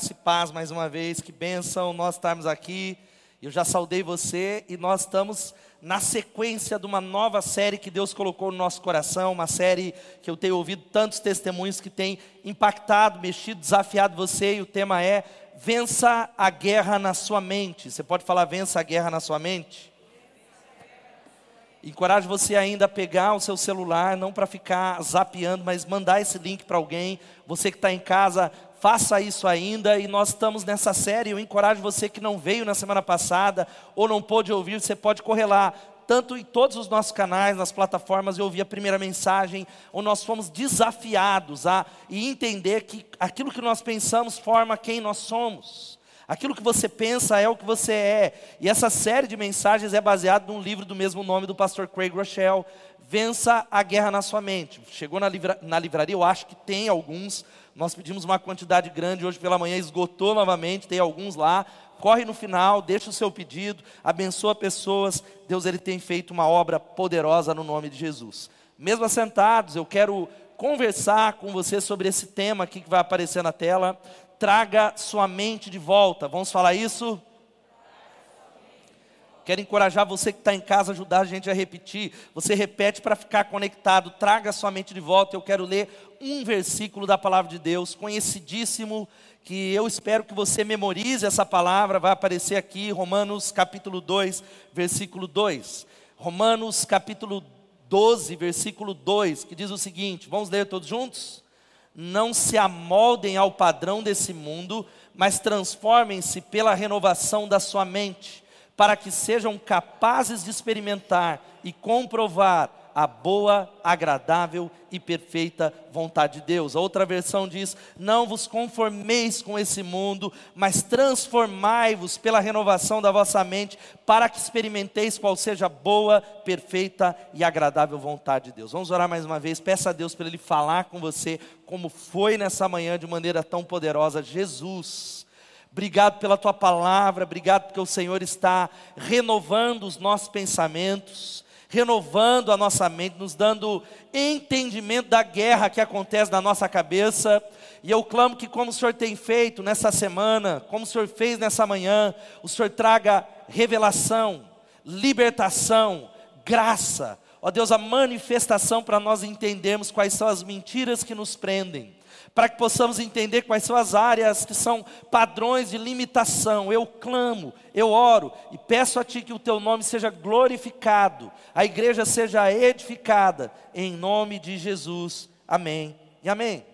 Graça e paz mais uma vez, que bênção nós estarmos aqui. Eu já saudei você e nós estamos na sequência de uma nova série que Deus colocou no nosso coração, uma série que eu tenho ouvido tantos testemunhos que tem impactado, mexido, desafiado você, e o tema é Vença a guerra na sua mente. Você pode falar vença a guerra na sua mente? Encorajo você ainda a pegar o seu celular, não para ficar zapeando, mas mandar esse link para alguém. Você que está em casa, faça isso ainda. E nós estamos nessa série. Eu encorajo você que não veio na semana passada ou não pôde ouvir, você pode correr lá. Tanto em todos os nossos canais, nas plataformas, eu ouvi a primeira mensagem, onde nós fomos desafiados a entender que aquilo que nós pensamos forma quem nós somos. Aquilo que você pensa é o que você é. E essa série de mensagens é baseada num livro do mesmo nome do pastor Craig Rochelle, Vença a Guerra na Sua Mente. Chegou na, livra, na livraria, eu acho que tem alguns. Nós pedimos uma quantidade grande, hoje pela manhã esgotou novamente, tem alguns lá. Corre no final, deixa o seu pedido, abençoa pessoas. Deus ele tem feito uma obra poderosa no nome de Jesus. Mesmo assentados, eu quero conversar com você sobre esse tema aqui que vai aparecer na tela traga sua mente de volta. Vamos falar isso? Quero encorajar você que está em casa, ajudar a gente a repetir. Você repete para ficar conectado. Traga sua mente de volta. Eu quero ler um versículo da palavra de Deus, conhecidíssimo, que eu espero que você memorize essa palavra. Vai aparecer aqui, Romanos capítulo 2, versículo 2. Romanos capítulo 12, versículo 2, que diz o seguinte: vamos ler todos juntos? não se amoldem ao padrão desse mundo, mas transformem-se pela renovação da sua mente, para que sejam capazes de experimentar e comprovar a boa, agradável e perfeita vontade de Deus. A outra versão diz: Não vos conformeis com esse mundo, mas transformai-vos pela renovação da vossa mente, para que experimenteis qual seja a boa, perfeita e agradável vontade de Deus. Vamos orar mais uma vez. Peça a Deus para Ele falar com você, como foi nessa manhã de maneira tão poderosa. Jesus. Obrigado pela tua palavra, obrigado porque o Senhor está renovando os nossos pensamentos renovando a nossa mente, nos dando entendimento da guerra que acontece na nossa cabeça. E eu clamo que, como o Senhor tem feito nessa semana, como o Senhor fez nessa manhã, o Senhor traga revelação, libertação, graça. Ó Deus, a manifestação para nós entendermos quais são as mentiras que nos prendem para que possamos entender quais são as áreas que são padrões de limitação. Eu clamo, eu oro e peço a Ti que o Teu nome seja glorificado, a igreja seja edificada, em nome de Jesus. Amém e amém.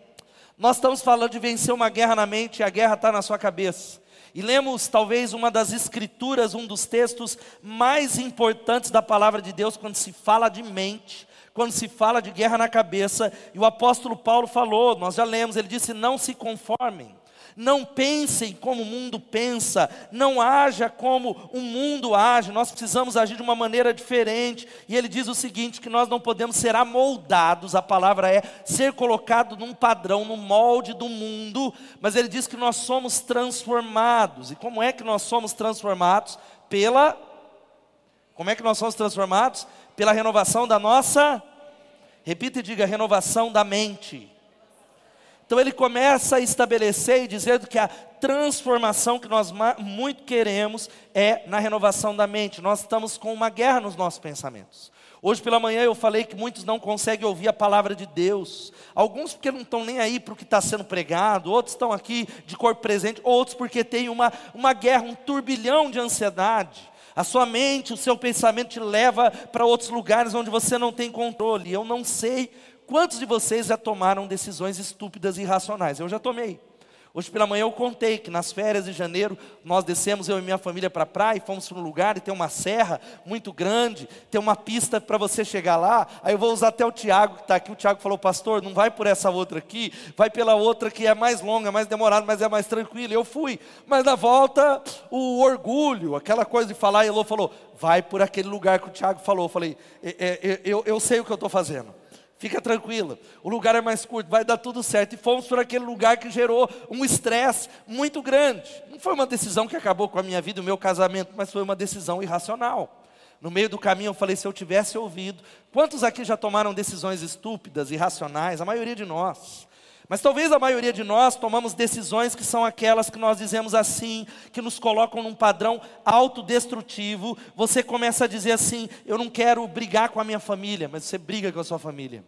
Nós estamos falando de vencer uma guerra na mente e a guerra está na sua cabeça. E lemos talvez uma das escrituras, um dos textos mais importantes da palavra de Deus quando se fala de mente, quando se fala de guerra na cabeça, e o apóstolo Paulo falou, nós já lemos, ele disse: não se conformem. Não pensem como o mundo pensa, não haja como o mundo age, nós precisamos agir de uma maneira diferente. E ele diz o seguinte: que nós não podemos ser amoldados, a palavra é ser colocado num padrão, no molde do mundo, mas ele diz que nós somos transformados. E como é que nós somos transformados? Pela. Como é que nós somos transformados? Pela renovação da nossa, repita e diga, renovação da mente. Então ele começa a estabelecer e dizendo que a transformação que nós muito queremos é na renovação da mente. Nós estamos com uma guerra nos nossos pensamentos. Hoje pela manhã eu falei que muitos não conseguem ouvir a palavra de Deus. Alguns porque não estão nem aí para o que está sendo pregado, outros estão aqui de corpo presente, outros porque tem uma, uma guerra, um turbilhão de ansiedade. A sua mente, o seu pensamento te leva para outros lugares onde você não tem controle. Eu não sei quantos de vocês já tomaram decisões estúpidas e irracionais. Eu já tomei. Hoje pela manhã eu contei que nas férias de janeiro nós descemos, eu e minha família, para a praia fomos para um lugar e tem uma serra muito grande, tem uma pista para você chegar lá. Aí eu vou usar até o Tiago que está aqui. O Tiago falou, pastor, não vai por essa outra aqui, vai pela outra que é mais longa, mais demorada, mas é mais tranquila. Eu fui, mas na volta o orgulho, aquela coisa de falar, e Elô falou, vai por aquele lugar que o Tiago falou. Eu falei, é, é, eu, eu sei o que eu estou fazendo. Fica tranquila, o lugar é mais curto, vai dar tudo certo. E fomos para aquele lugar que gerou um estresse muito grande. Não foi uma decisão que acabou com a minha vida, o meu casamento, mas foi uma decisão irracional. No meio do caminho eu falei: se eu tivesse ouvido. Quantos aqui já tomaram decisões estúpidas, irracionais? A maioria de nós. Mas talvez a maioria de nós tomamos decisões que são aquelas que nós dizemos assim, que nos colocam num padrão autodestrutivo. Você começa a dizer assim: eu não quero brigar com a minha família, mas você briga com a sua família.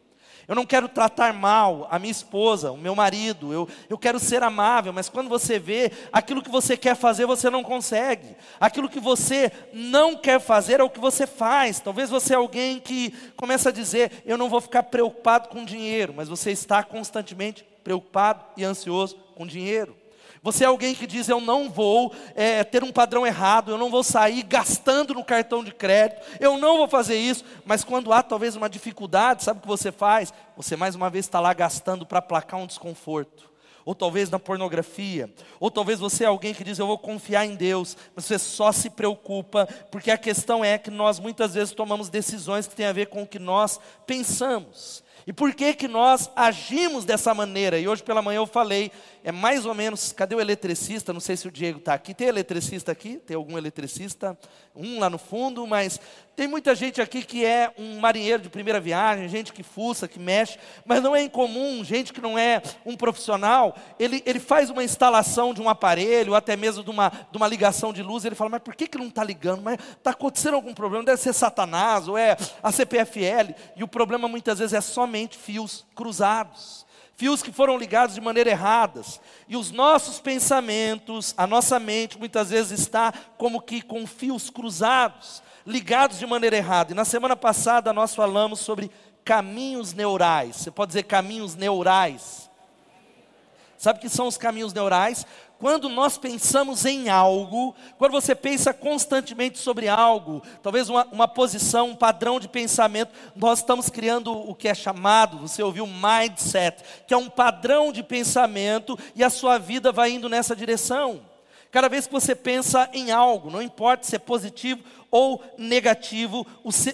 Eu não quero tratar mal a minha esposa, o meu marido, eu, eu quero ser amável, mas quando você vê aquilo que você quer fazer, você não consegue. Aquilo que você não quer fazer é o que você faz. Talvez você é alguém que começa a dizer: Eu não vou ficar preocupado com dinheiro, mas você está constantemente preocupado e ansioso com dinheiro. Você é alguém que diz: Eu não vou é, ter um padrão errado, eu não vou sair gastando no cartão de crédito, eu não vou fazer isso. Mas quando há talvez uma dificuldade, sabe o que você faz? Você mais uma vez está lá gastando para aplacar um desconforto. Ou talvez na pornografia, ou talvez você é alguém que diz eu vou confiar em Deus, mas você só se preocupa, porque a questão é que nós muitas vezes tomamos decisões que têm a ver com o que nós pensamos. E por que que nós agimos dessa maneira? E hoje pela manhã eu falei, é mais ou menos, cadê o eletricista? Não sei se o Diego está aqui. Tem eletricista aqui? Tem algum eletricista? Um lá no fundo, mas tem muita gente aqui que é um marinheiro de primeira viagem, gente que fuça, que mexe, mas não é incomum, gente que não é um profissional, ele, ele faz uma instalação de um aparelho, até mesmo de uma, de uma ligação de luz, ele fala, mas por que, que não está ligando? Mas está acontecendo algum problema, deve ser Satanás, ou é a CPFL, e o problema muitas vezes é somente fios cruzados fios que foram ligados de maneira errada. E os nossos pensamentos, a nossa mente muitas vezes está como que com fios cruzados ligados de maneira errada. E na semana passada nós falamos sobre caminhos neurais. Você pode dizer caminhos neurais. Sabe o que são os caminhos neurais? Quando nós pensamos em algo, quando você pensa constantemente sobre algo, talvez uma, uma, posição, um padrão de pensamento, nós estamos criando o que é chamado, você ouviu, mindset, que é um padrão de pensamento e a sua vida vai indo nessa direção. Cada vez que você pensa em algo, não importa se é positivo ou negativo,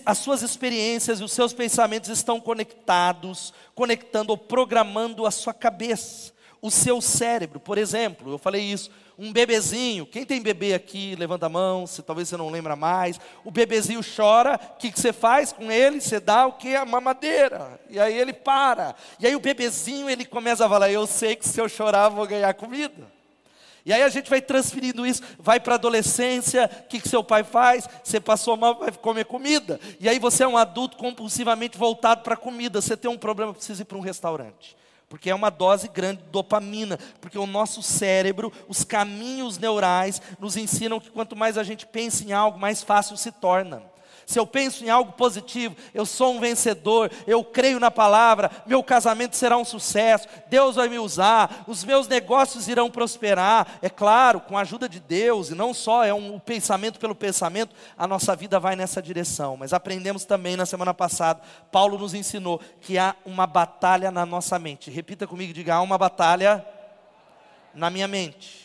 as suas experiências e os seus pensamentos estão conectados, conectando ou programando a sua cabeça, o seu cérebro. Por exemplo, eu falei isso, um bebezinho, quem tem bebê aqui, levanta a mão, se talvez você não lembra mais. O bebezinho chora, o que, que você faz com ele? Você dá o que? A mamadeira. E aí ele para. E aí o bebezinho ele começa a falar: Eu sei que se eu chorar, vou ganhar comida. E aí a gente vai transferindo isso, vai para a adolescência, o que, que seu pai faz? Você passou mal, vai comer comida. E aí você é um adulto compulsivamente voltado para a comida. Você tem um problema, precisa ir para um restaurante. Porque é uma dose grande de dopamina. Porque o nosso cérebro, os caminhos neurais, nos ensinam que quanto mais a gente pensa em algo, mais fácil se torna se eu penso em algo positivo, eu sou um vencedor, eu creio na palavra, meu casamento será um sucesso, Deus vai me usar, os meus negócios irão prosperar, é claro, com a ajuda de Deus, e não só é um pensamento pelo pensamento, a nossa vida vai nessa direção. Mas aprendemos também na semana passada, Paulo nos ensinou que há uma batalha na nossa mente. Repita comigo, diga: há uma batalha na minha mente.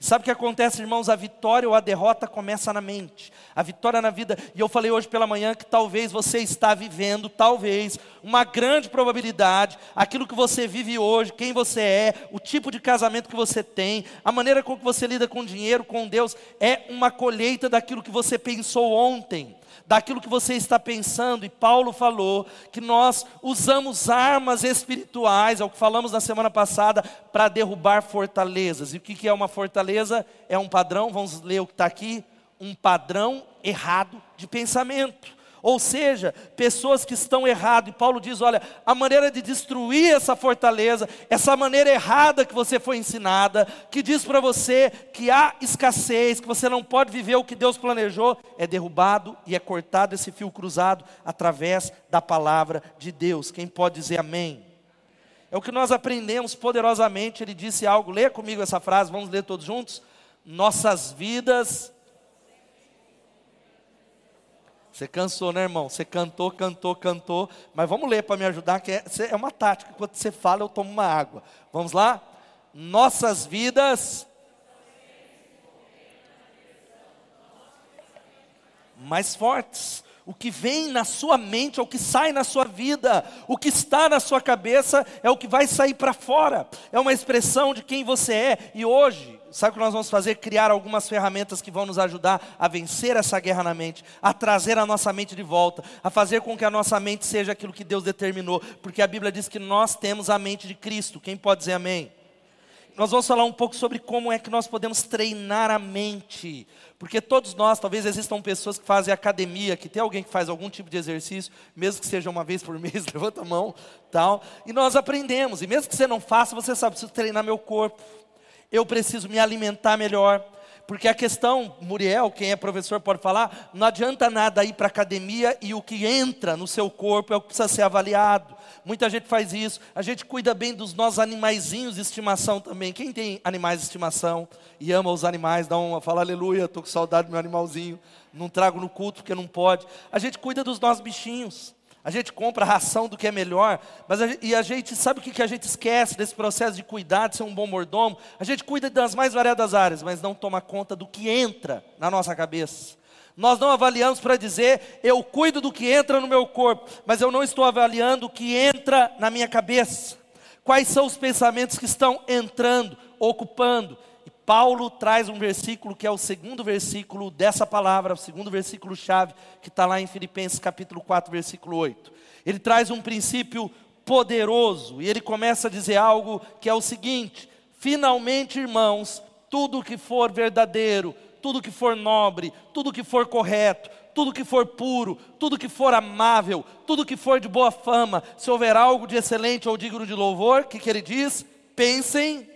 Sabe o que acontece, irmãos? A vitória ou a derrota começa na mente. A vitória na vida. E eu falei hoje pela manhã que talvez você está vivendo, talvez, uma grande probabilidade, aquilo que você vive hoje, quem você é, o tipo de casamento que você tem, a maneira com que você lida com dinheiro, com Deus, é uma colheita daquilo que você pensou ontem daquilo que você está pensando, e Paulo falou que nós usamos armas espirituais, é o que falamos na semana passada, para derrubar fortalezas. E o que é uma fortaleza? É um padrão, vamos ler o que está aqui: um padrão errado de pensamento. Ou seja, pessoas que estão errado. E Paulo diz: olha, a maneira de destruir essa fortaleza, essa maneira errada que você foi ensinada, que diz para você que há escassez, que você não pode viver o que Deus planejou, é derrubado e é cortado esse fio cruzado através da palavra de Deus. Quem pode dizer amém? É o que nós aprendemos poderosamente. Ele disse algo, leia comigo essa frase, vamos ler todos juntos. Nossas vidas você cansou, né, irmão? Você cantou, cantou, cantou. Mas vamos ler para me ajudar, que é, é uma tática. Quando você fala, eu tomo uma água. Vamos lá? Nossas vidas. Mais fortes. O que vem na sua mente é o que sai na sua vida. O que está na sua cabeça é o que vai sair para fora. É uma expressão de quem você é. E hoje, sabe o que nós vamos fazer? Criar algumas ferramentas que vão nos ajudar a vencer essa guerra na mente, a trazer a nossa mente de volta, a fazer com que a nossa mente seja aquilo que Deus determinou. Porque a Bíblia diz que nós temos a mente de Cristo. Quem pode dizer amém? nós vamos falar um pouco sobre como é que nós podemos treinar a mente. Porque todos nós, talvez existam pessoas que fazem academia, que tem alguém que faz algum tipo de exercício, mesmo que seja uma vez por mês, levanta a mão, tal, e nós aprendemos. E mesmo que você não faça, você sabe, preciso treinar meu corpo. Eu preciso me alimentar melhor. Porque a questão, Muriel, quem é professor pode falar, não adianta nada ir para a academia e o que entra no seu corpo é o que precisa ser avaliado. Muita gente faz isso. A gente cuida bem dos nossos animaizinhos de estimação também. Quem tem animais de estimação e ama os animais, dá uma, fala aleluia, estou com saudade do meu animalzinho. Não trago no culto porque não pode. A gente cuida dos nossos bichinhos. A gente compra a ração do que é melhor, mas a, e a gente sabe o que, que a gente esquece desse processo de cuidar, de ser um bom mordomo? A gente cuida das mais variadas áreas, mas não toma conta do que entra na nossa cabeça. Nós não avaliamos para dizer, eu cuido do que entra no meu corpo, mas eu não estou avaliando o que entra na minha cabeça. Quais são os pensamentos que estão entrando, ocupando? Paulo traz um versículo que é o segundo versículo dessa palavra, o segundo versículo chave, que está lá em Filipenses capítulo 4, versículo 8. Ele traz um princípio poderoso e ele começa a dizer algo que é o seguinte: finalmente, irmãos, tudo que for verdadeiro, tudo que for nobre, tudo que for correto, tudo que for puro, tudo que for amável, tudo que for de boa fama, se houver algo de excelente ou digno de louvor, o que, que ele diz? Pensem,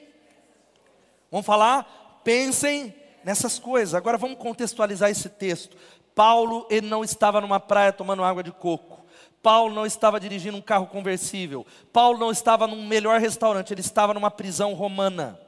vamos falar? Pensem nessas coisas. Agora vamos contextualizar esse texto. Paulo, ele não estava numa praia tomando água de coco. Paulo não estava dirigindo um carro conversível. Paulo não estava num melhor restaurante, ele estava numa prisão romana.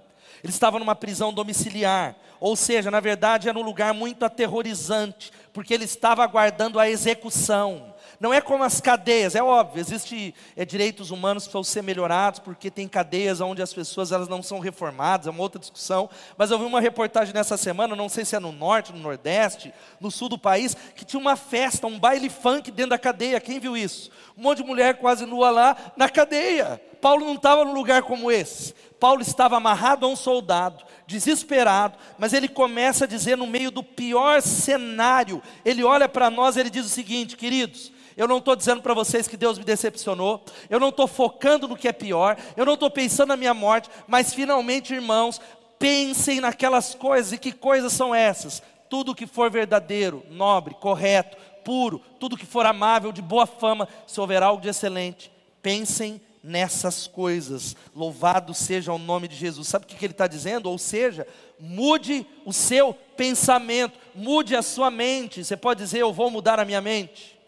Ele estava numa prisão domiciliar, ou seja, na verdade era um lugar muito aterrorizante, porque ele estava aguardando a execução. Não é como as cadeias, é óbvio, existem é, direitos humanos que precisam ser melhorados, porque tem cadeias onde as pessoas elas não são reformadas, é uma outra discussão. Mas eu vi uma reportagem nessa semana, não sei se é no norte, no nordeste, no sul do país, que tinha uma festa, um baile funk dentro da cadeia. Quem viu isso? Um monte de mulher quase nua lá na cadeia. Paulo não estava num lugar como esse. Paulo estava amarrado a um soldado, desesperado, mas ele começa a dizer no meio do pior cenário, ele olha para nós e ele diz o seguinte, queridos, eu não estou dizendo para vocês que Deus me decepcionou, eu não estou focando no que é pior, eu não estou pensando na minha morte, mas finalmente, irmãos, pensem naquelas coisas, e que coisas são essas? Tudo que for verdadeiro, nobre, correto, puro, tudo que for amável, de boa fama, se houver algo de excelente, pensem nessas coisas. Louvado seja o nome de Jesus. Sabe o que ele está dizendo? Ou seja, mude o seu pensamento, mude a sua mente. Você pode dizer, eu vou mudar a minha mente?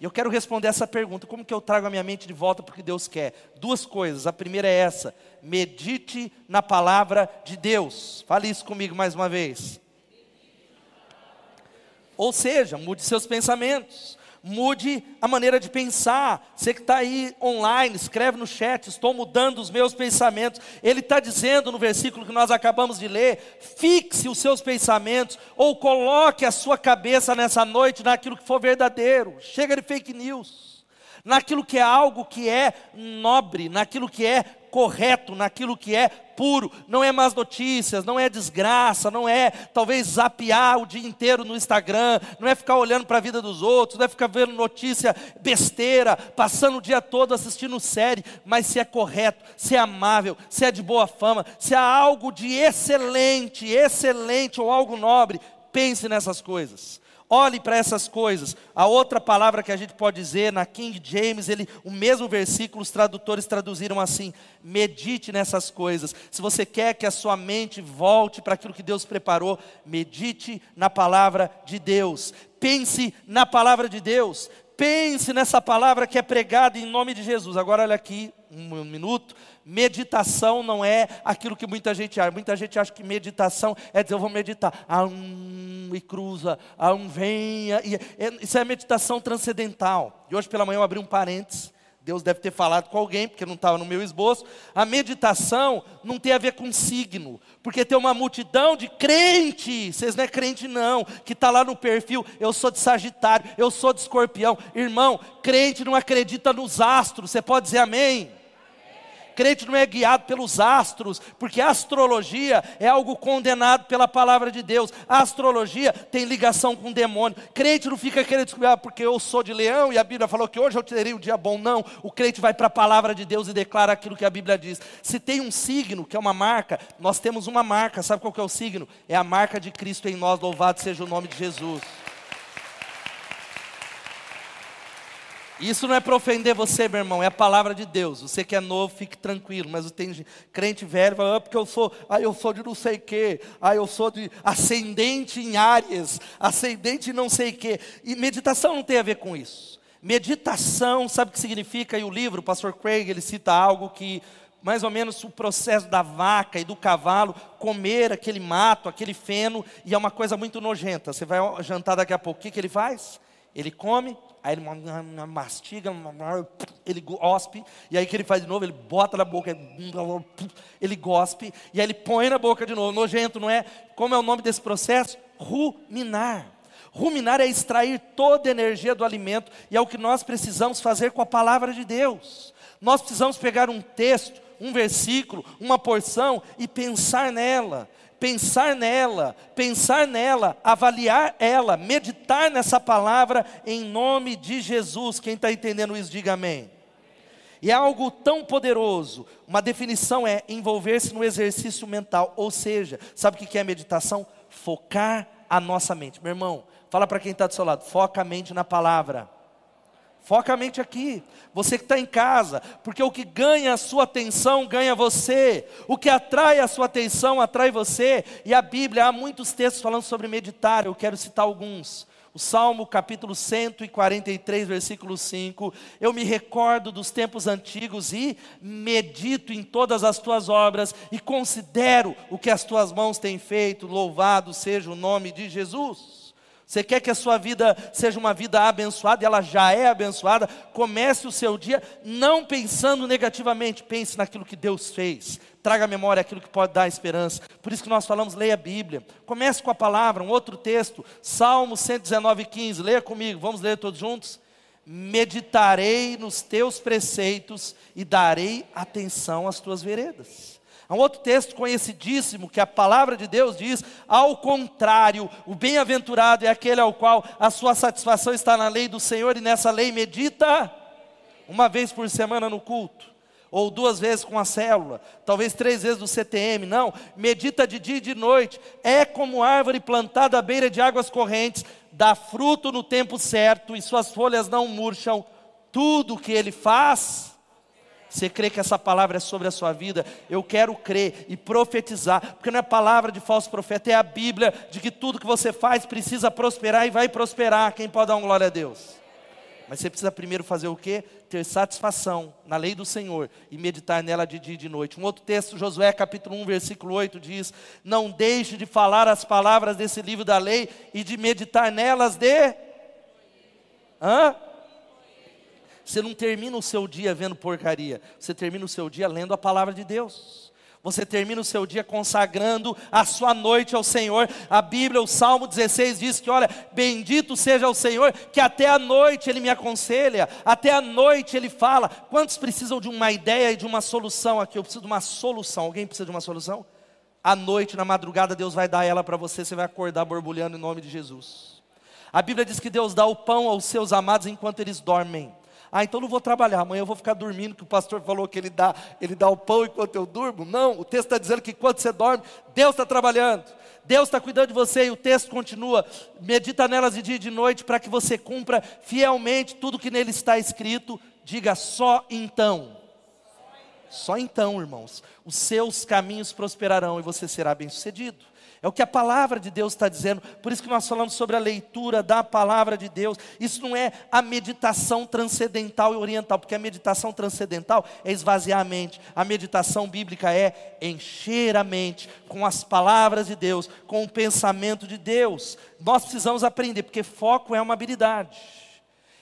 E eu quero responder essa pergunta: como que eu trago a minha mente de volta para o que Deus quer? Duas coisas. A primeira é essa: medite na palavra de Deus. Fale isso comigo mais uma vez. Ou seja, mude seus pensamentos mude a maneira de pensar. Você que está aí online, escreve no chat, estou mudando os meus pensamentos. Ele está dizendo no versículo que nós acabamos de ler: fixe os seus pensamentos, ou coloque a sua cabeça nessa noite naquilo que for verdadeiro. Chega de fake news. Naquilo que é algo que é nobre, naquilo que é correto, naquilo que é puro, não é más notícias, não é desgraça, não é talvez zapear o dia inteiro no Instagram, não é ficar olhando para a vida dos outros, não é ficar vendo notícia besteira, passando o dia todo assistindo série, mas se é correto, se é amável, se é de boa fama, se há algo de excelente, excelente ou algo nobre, pense nessas coisas. Olhe para essas coisas. A outra palavra que a gente pode dizer na King James, ele, o mesmo versículo, os tradutores traduziram assim: medite nessas coisas. Se você quer que a sua mente volte para aquilo que Deus preparou, medite na palavra de Deus. Pense na palavra de Deus. Pense nessa palavra que é pregada em nome de Jesus. Agora olha aqui, um minuto. Meditação não é aquilo que muita gente acha. Muita gente acha que meditação é dizer, eu vou meditar. Ah, um, e cruza, ah, um venha. E, é, isso é meditação transcendental. E hoje pela manhã eu abri um parênteses Deus deve ter falado com alguém, porque não estava no meu esboço. A meditação não tem a ver com signo, porque tem uma multidão de crentes, vocês não é crente não, que está lá no perfil, eu sou de Sagitário, eu sou de Escorpião. Irmão, crente não acredita nos astros, você pode dizer amém? Crente não é guiado pelos astros, porque astrologia é algo condenado pela palavra de Deus. A astrologia tem ligação com o demônio. Crente não fica querendo descobrir, ah, porque eu sou de leão e a Bíblia falou que hoje eu terei um dia bom. Não, o crente vai para a palavra de Deus e declara aquilo que a Bíblia diz. Se tem um signo, que é uma marca, nós temos uma marca, sabe qual que é o signo? É a marca de Cristo em nós, louvado seja o nome de Jesus. Isso não é para ofender você, meu irmão, é a palavra de Deus. Você que é novo, fique tranquilo. Mas tem crente velho, fala, ah, porque eu sou, ah, eu sou de não sei quê, ah, eu sou de ascendente em áreas, ascendente em não sei quê. E meditação não tem a ver com isso. Meditação, sabe o que significa? E o livro, o pastor Craig, ele cita algo que mais ou menos o processo da vaca e do cavalo comer aquele mato, aquele feno, e é uma coisa muito nojenta. Você vai jantar daqui a pouco, o que, que ele faz? Ele come, aí ele mastiga, ele gospe, e aí que ele faz de novo? Ele bota na boca, ele gospe, e aí ele põe na boca de novo. Nojento, não é? Como é o nome desse processo? Ruminar. Ruminar é extrair toda a energia do alimento, e é o que nós precisamos fazer com a palavra de Deus. Nós precisamos pegar um texto, um versículo, uma porção e pensar nela pensar nela, pensar nela, avaliar ela, meditar nessa palavra em nome de Jesus. Quem está entendendo isso, diga amém. E é algo tão poderoso. Uma definição é envolver-se no exercício mental. Ou seja, sabe o que é meditação? Focar a nossa mente. Meu irmão, fala para quem está do seu lado, foca a mente na palavra. Foca a mente aqui. Você que está em casa, porque o que ganha a sua atenção ganha você. O que atrai a sua atenção atrai você. E a Bíblia, há muitos textos falando sobre meditar, eu quero citar alguns. O Salmo capítulo 143, versículo 5. Eu me recordo dos tempos antigos e medito em todas as tuas obras e considero o que as tuas mãos têm feito. Louvado seja o nome de Jesus. Você quer que a sua vida seja uma vida abençoada, e ela já é abençoada, comece o seu dia não pensando negativamente, pense naquilo que Deus fez. Traga à memória aquilo que pode dar esperança. Por isso que nós falamos, leia a Bíblia. Comece com a palavra, um outro texto, Salmo 119, 15. Leia comigo, vamos ler todos juntos? Meditarei nos teus preceitos e darei atenção às tuas veredas. Há um outro texto conhecidíssimo que a palavra de Deus diz: ao contrário, o bem-aventurado é aquele ao qual a sua satisfação está na lei do Senhor e nessa lei medita uma vez por semana no culto, ou duas vezes com a célula, talvez três vezes no CTM. Não, medita de dia e de noite. É como árvore plantada à beira de águas correntes, dá fruto no tempo certo e suas folhas não murcham. Tudo o que ele faz você crê que essa palavra é sobre a sua vida? Eu quero crer e profetizar, porque não é palavra de falso profeta, é a Bíblia de que tudo que você faz precisa prosperar e vai prosperar. Quem pode dar uma glória a Deus? Mas você precisa primeiro fazer o quê? Ter satisfação na lei do Senhor e meditar nela de dia e de noite. Um outro texto, Josué capítulo 1, versículo 8 diz: Não deixe de falar as palavras desse livro da lei e de meditar nelas de. Hã? Você não termina o seu dia vendo porcaria, você termina o seu dia lendo a palavra de Deus. Você termina o seu dia consagrando a sua noite ao Senhor. A Bíblia, o Salmo 16 diz que, olha, bendito seja o Senhor, que até a noite Ele me aconselha, até a noite Ele fala. Quantos precisam de uma ideia e de uma solução aqui? Eu preciso de uma solução. Alguém precisa de uma solução? À noite, na madrugada, Deus vai dar ela para você, você vai acordar borbulhando em nome de Jesus. A Bíblia diz que Deus dá o pão aos seus amados enquanto eles dormem. Ah, então não vou trabalhar, amanhã eu vou ficar dormindo, que o pastor falou que ele dá, ele dá o pão enquanto eu durmo. Não, o texto está dizendo que enquanto você dorme, Deus está trabalhando. Deus está cuidando de você e o texto continua. Medita nelas de dia e de noite para que você cumpra fielmente tudo que nele está escrito. Diga só então. Só então, irmãos, os seus caminhos prosperarão e você será bem-sucedido. É o que a palavra de Deus está dizendo. Por isso que nós falamos sobre a leitura da palavra de Deus. Isso não é a meditação transcendental e oriental, porque a meditação transcendental é esvaziar a mente. A meditação bíblica é encher a mente com as palavras de Deus, com o pensamento de Deus. Nós precisamos aprender, porque foco é uma habilidade.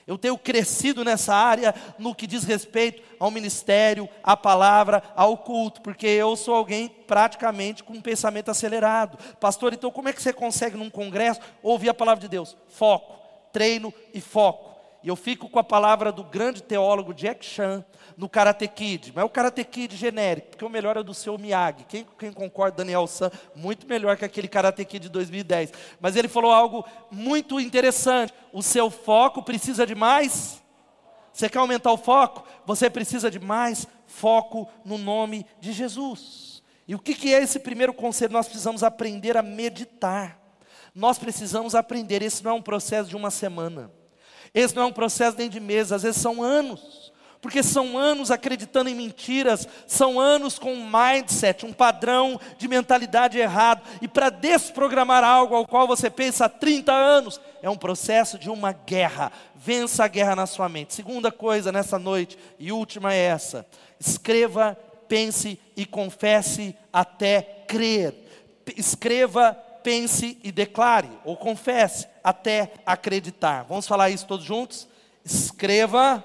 Eu tenho crescido nessa área no que diz respeito ao ministério, à palavra, ao culto, porque eu sou alguém praticamente com um pensamento acelerado. Pastor, então como é que você consegue num congresso ouvir a palavra de Deus? Foco, treino e foco. E eu fico com a palavra do grande teólogo Jack Chan no Karate Kid, mas é o Karate Kid genérico, porque o melhor é do seu Miyagi. Quem, quem concorda, Daniel San, muito melhor que aquele Karate Kid de 2010. Mas ele falou algo muito interessante. O seu foco precisa de mais. Você quer aumentar o foco? Você precisa de mais foco no nome de Jesus. E o que, que é esse primeiro conselho? Nós precisamos aprender a meditar. Nós precisamos aprender. Esse não é um processo de uma semana. Esse não é um processo nem de meses, às vezes são anos. Porque são anos acreditando em mentiras, são anos com um mindset, um padrão de mentalidade errado. E para desprogramar algo ao qual você pensa há 30 anos, é um processo de uma guerra. Vença a guerra na sua mente. Segunda coisa nessa noite, e última é essa: escreva, pense e confesse até crer. Escreva, pense e declare, ou confesse até acreditar. Vamos falar isso todos juntos? Escreva,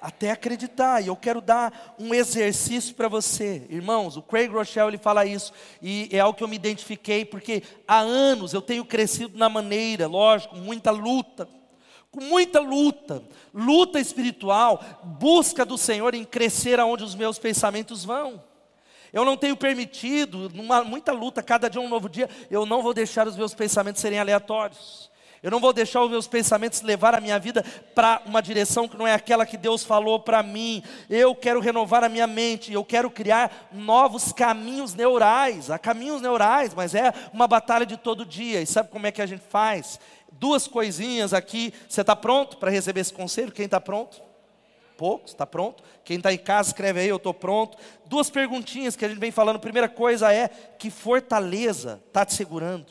até acreditar. E eu quero dar um exercício para você. Irmãos, o Craig Rochelle ele fala isso, e é algo que eu me identifiquei, porque há anos eu tenho crescido na maneira, lógico, muita luta, com muita luta, luta espiritual, busca do Senhor em crescer aonde os meus pensamentos vão. Eu não tenho permitido, numa muita luta, cada dia um novo dia, eu não vou deixar os meus pensamentos serem aleatórios. Eu não vou deixar os meus pensamentos levar a minha vida para uma direção que não é aquela que Deus falou para mim. Eu quero renovar a minha mente, eu quero criar novos caminhos neurais. Há caminhos neurais, mas é uma batalha de todo dia. E sabe como é que a gente faz? Duas coisinhas aqui. Você está pronto para receber esse conselho? Quem está pronto? Poucos, está pronto? Quem está em casa, escreve aí, eu estou pronto. Duas perguntinhas que a gente vem falando. Primeira coisa é: que fortaleza está te segurando?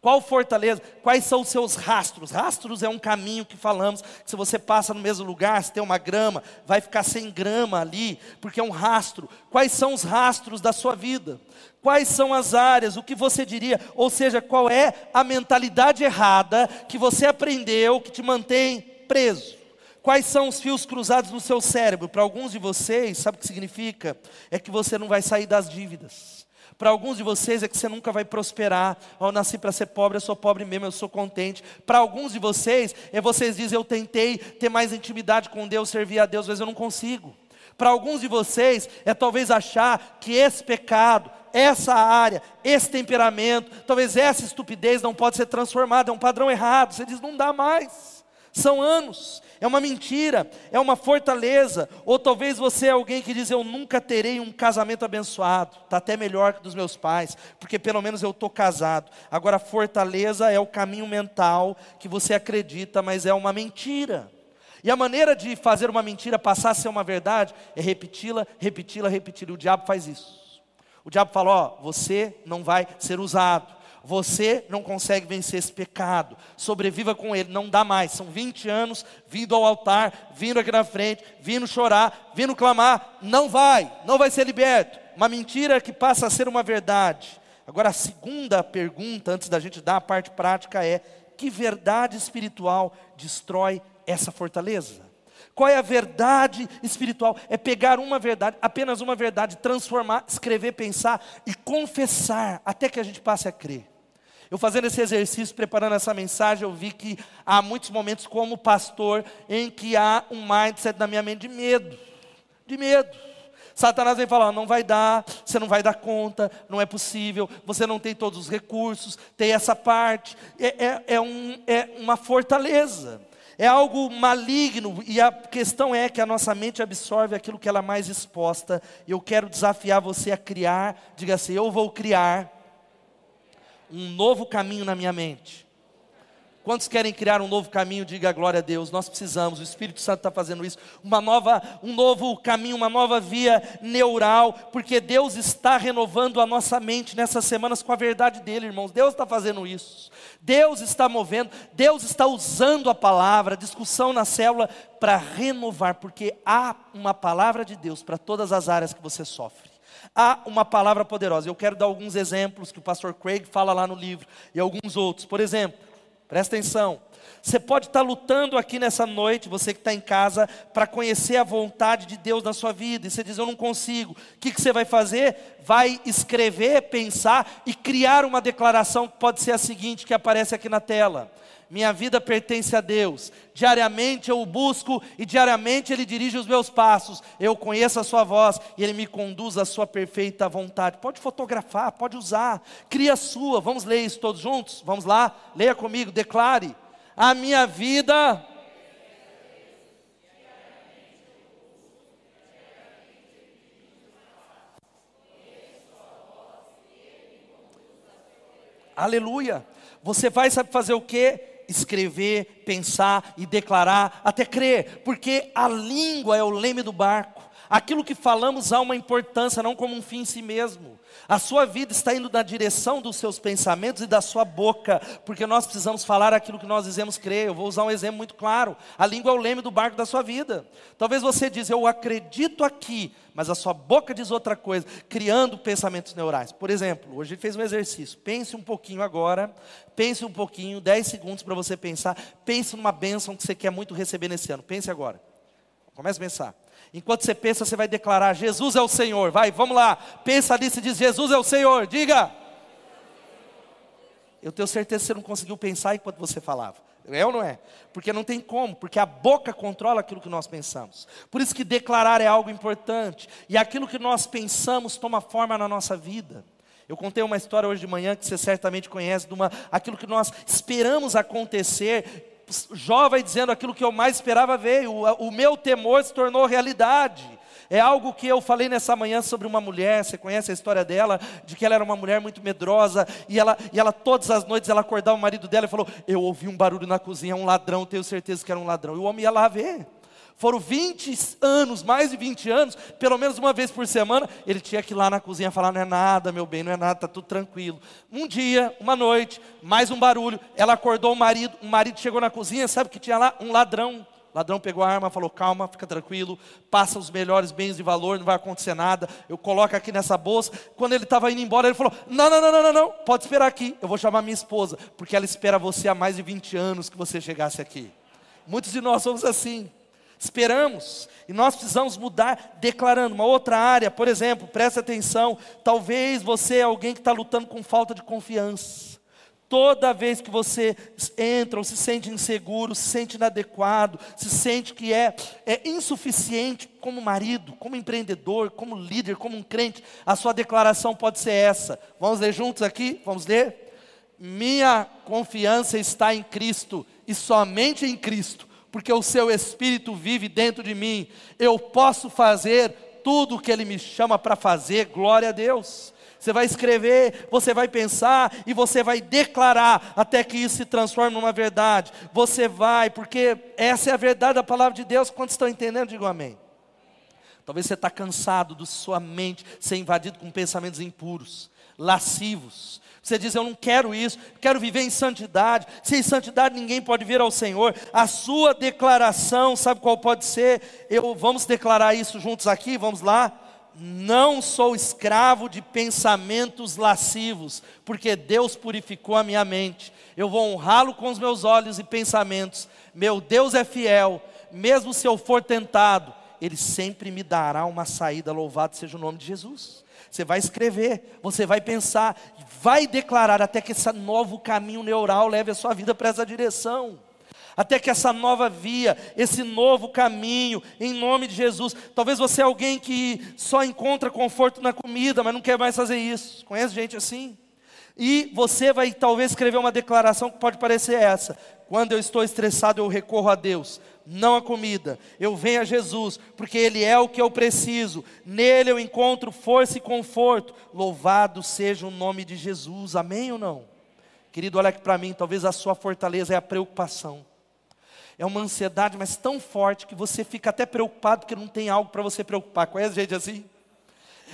Qual fortaleza? Quais são os seus rastros? Rastros é um caminho que falamos, que se você passa no mesmo lugar, se tem uma grama, vai ficar sem grama ali, porque é um rastro. Quais são os rastros da sua vida? Quais são as áreas? O que você diria? Ou seja, qual é a mentalidade errada que você aprendeu que te mantém preso? Quais são os fios cruzados no seu cérebro? Para alguns de vocês, sabe o que significa? É que você não vai sair das dívidas. Para alguns de vocês é que você nunca vai prosperar. Eu nasci para ser pobre, eu sou pobre mesmo, eu sou contente. Para alguns de vocês é vocês dizem eu tentei ter mais intimidade com Deus, servir a Deus, mas eu não consigo. Para alguns de vocês é talvez achar que esse pecado, essa área, esse temperamento, talvez essa estupidez não pode ser transformada, é um padrão errado. Você diz não dá mais. São anos, é uma mentira, é uma fortaleza. Ou talvez você é alguém que diz: Eu nunca terei um casamento abençoado, está até melhor que dos meus pais, porque pelo menos eu estou casado. Agora, fortaleza é o caminho mental que você acredita, mas é uma mentira. E a maneira de fazer uma mentira passar a ser uma verdade é repeti-la, repeti-la, repeti-la. O diabo faz isso. O diabo fala: Ó, você não vai ser usado. Você não consegue vencer esse pecado. Sobreviva com ele, não dá mais. São 20 anos vindo ao altar, vindo aqui na frente, vindo chorar, vindo clamar. Não vai, não vai ser liberto. Uma mentira que passa a ser uma verdade. Agora, a segunda pergunta, antes da gente dar a parte prática, é: que verdade espiritual destrói essa fortaleza? Qual é a verdade espiritual? É pegar uma verdade, apenas uma verdade, transformar, escrever, pensar e confessar, até que a gente passe a crer. Eu fazendo esse exercício, preparando essa mensagem, eu vi que há muitos momentos como pastor em que há um mindset na minha mente de medo, de medo. Satanás vem falar, não vai dar, você não vai dar conta, não é possível, você não tem todos os recursos, tem essa parte, é, é, é, um, é uma fortaleza, é algo maligno, e a questão é que a nossa mente absorve aquilo que ela é mais exposta, eu quero desafiar você a criar, diga assim, eu vou criar um novo caminho na minha mente. Quantos querem criar um novo caminho? Diga glória a Deus. Nós precisamos, o Espírito Santo está fazendo isso. Uma nova, um novo caminho, uma nova via neural, porque Deus está renovando a nossa mente nessas semanas com a verdade dele, irmãos. Deus está fazendo isso. Deus está movendo, Deus está usando a palavra, a discussão na célula, para renovar, porque há uma palavra de Deus para todas as áreas que você sofre há uma palavra poderosa. Eu quero dar alguns exemplos que o pastor Craig fala lá no livro e alguns outros. Por exemplo, presta atenção: Você pode estar lutando aqui nessa noite, você que está em casa, para conhecer a vontade de Deus na sua vida. E você diz, eu não consigo. O que, que você vai fazer? Vai escrever, pensar e criar uma declaração que pode ser a seguinte, que aparece aqui na tela. Minha vida pertence a Deus. Diariamente eu o busco e diariamente Ele dirige os meus passos. Eu conheço a Sua voz e Ele me conduz à Sua perfeita vontade. Pode fotografar, pode usar. Cria a sua. Vamos ler isso todos juntos? Vamos lá? Leia comigo, declare a minha vida. Aleluia. Você vai saber fazer o que? Escrever, pensar e declarar, até crer, porque a língua é o leme do barco. Aquilo que falamos há uma importância, não como um fim em si mesmo. A sua vida está indo na direção dos seus pensamentos e da sua boca, porque nós precisamos falar aquilo que nós dizemos crer. Eu vou usar um exemplo muito claro. A língua é o leme do barco da sua vida. Talvez você diz, eu acredito aqui, mas a sua boca diz outra coisa, criando pensamentos neurais. Por exemplo, hoje ele fez um exercício. Pense um pouquinho agora, pense um pouquinho, 10 segundos para você pensar. Pense numa bênção que você quer muito receber nesse ano. Pense agora. Comece a pensar. Enquanto você pensa, você vai declarar: Jesus é o Senhor. Vai, vamos lá. Pensa nisso e diz: Jesus é o Senhor. Diga. Eu tenho certeza que você não conseguiu pensar enquanto você falava. É ou não é? Porque não tem como, porque a boca controla aquilo que nós pensamos. Por isso que declarar é algo importante. E aquilo que nós pensamos toma forma na nossa vida. Eu contei uma história hoje de manhã que você certamente conhece, de uma, aquilo que nós esperamos acontecer Vai dizendo aquilo que eu mais esperava ver, o, o meu temor se tornou realidade. É algo que eu falei nessa manhã sobre uma mulher, você conhece a história dela, de que ela era uma mulher muito medrosa, e ela, e ela todas as noites ela acordava o marido dela e falou: Eu ouvi um barulho na cozinha, um ladrão, tenho certeza que era um ladrão. E o homem ia lá ver. Foram 20 anos, mais de 20 anos, pelo menos uma vez por semana, ele tinha que ir lá na cozinha falar: não é nada, meu bem, não é nada, está tudo tranquilo. Um dia, uma noite, mais um barulho, ela acordou o marido, o marido chegou na cozinha, sabe que tinha lá um ladrão. O ladrão pegou a arma, falou: calma, fica tranquilo, passa os melhores bens de valor, não vai acontecer nada, eu coloco aqui nessa bolsa. Quando ele estava indo embora, ele falou: não, não, não, não, não, não, pode esperar aqui, eu vou chamar minha esposa, porque ela espera você há mais de 20 anos que você chegasse aqui. Muitos de nós somos assim. Esperamos e nós precisamos mudar declarando. Uma outra área, por exemplo, presta atenção. Talvez você é alguém que está lutando com falta de confiança. Toda vez que você entra ou se sente inseguro, se sente inadequado, se sente que é, é insuficiente como marido, como empreendedor, como líder, como um crente, a sua declaração pode ser essa. Vamos ler juntos aqui? Vamos ler? Minha confiança está em Cristo e somente em Cristo porque o seu espírito vive dentro de mim. Eu posso fazer tudo o que ele me chama para fazer, glória a Deus. Você vai escrever, você vai pensar e você vai declarar até que isso se transforme numa verdade. Você vai, porque essa é a verdade da palavra de Deus. Quantos estão entendendo? Digo amém. Talvez você está cansado de sua mente ser invadido com pensamentos impuros, lascivos, você diz: Eu não quero isso, quero viver em santidade. Sem santidade ninguém pode vir ao Senhor. A sua declaração, sabe qual pode ser? Eu, vamos declarar isso juntos aqui, vamos lá. Não sou escravo de pensamentos lascivos, porque Deus purificou a minha mente. Eu vou honrá-lo com os meus olhos e pensamentos. Meu Deus é fiel, mesmo se eu for tentado, Ele sempre me dará uma saída. Louvado seja o nome de Jesus. Você vai escrever, você vai pensar, vai declarar até que esse novo caminho neural leve a sua vida para essa direção. Até que essa nova via, esse novo caminho, em nome de Jesus. Talvez você é alguém que só encontra conforto na comida, mas não quer mais fazer isso. Conhece gente assim? E você vai talvez escrever uma declaração que pode parecer essa: quando eu estou estressado, eu recorro a Deus não a comida. Eu venho a Jesus, porque Ele é o que eu preciso. Nele eu encontro força e conforto. Louvado seja o nome de Jesus. Amém ou não? Querido, olha aqui para mim. Talvez a sua fortaleza é a preocupação. É uma ansiedade, mas tão forte que você fica até preocupado porque não tem algo para você preocupar. Conhece gente assim?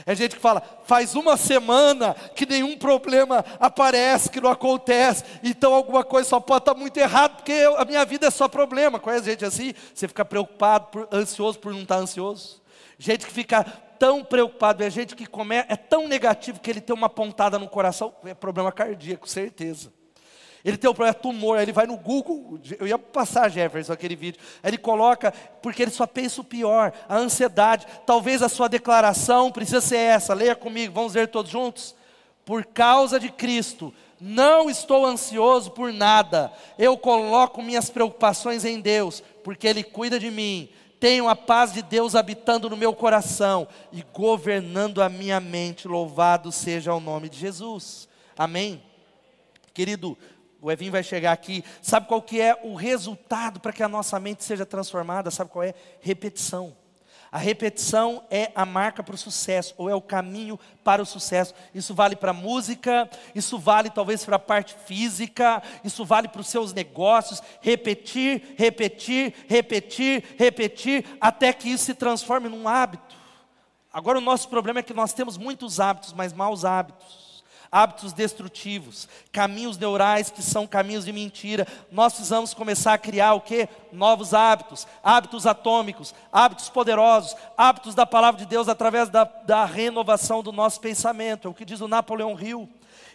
É gente que fala, faz uma semana que nenhum problema aparece, que não acontece, então alguma coisa só pode estar muito errado, porque eu, a minha vida é só problema. Conhece gente assim? Você fica preocupado, por, ansioso por não estar ansioso. Gente que fica tão preocupado, é gente que come, é tão negativo que ele tem uma pontada no coração, é problema cardíaco, certeza. Ele tem um problema tumor, aí ele vai no Google, eu ia passar Jefferson aquele vídeo, aí ele coloca, porque ele só pensa o pior, a ansiedade. Talvez a sua declaração precisa ser essa, leia comigo, vamos ler todos juntos? Por causa de Cristo, não estou ansioso por nada, eu coloco minhas preocupações em Deus, porque Ele cuida de mim. Tenho a paz de Deus habitando no meu coração e governando a minha mente. Louvado seja o nome de Jesus. Amém. Querido, o Evin vai chegar aqui. Sabe qual que é o resultado para que a nossa mente seja transformada? Sabe qual é? Repetição. A repetição é a marca para o sucesso, ou é o caminho para o sucesso. Isso vale para a música, isso vale talvez para a parte física, isso vale para os seus negócios. Repetir, repetir, repetir, repetir, até que isso se transforme num hábito. Agora, o nosso problema é que nós temos muitos hábitos, mas maus hábitos hábitos destrutivos, caminhos neurais que são caminhos de mentira. Nós precisamos começar a criar o que? Novos hábitos, hábitos atômicos, hábitos poderosos, hábitos da palavra de Deus através da, da renovação do nosso pensamento. É o que diz o Napoleão Hill.